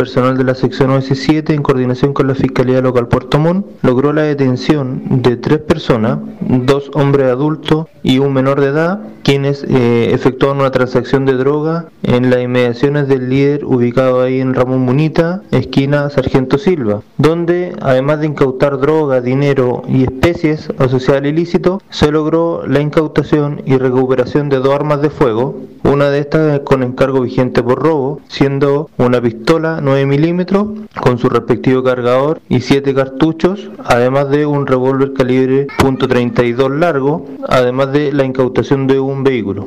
personal de la sección OS7, en coordinación con la Fiscalía Local Puerto Montt, logró la detención de tres personas, dos hombres adultos y un menor de edad, quienes eh, efectuaron una transacción de droga en las inmediaciones del líder ubicado ahí en Ramón Munita, esquina Sargento Silva, donde además de incautar droga, dinero y especies asociadas al ilícito, se logró la incautación y recuperación de dos armas de fuego, una de estas con encargo vigente por robo, siendo una pistola 9 milímetros con su respectivo cargador y 7 cartuchos, además de un revólver calibre .32 largo, además de la incautación de un vehículo.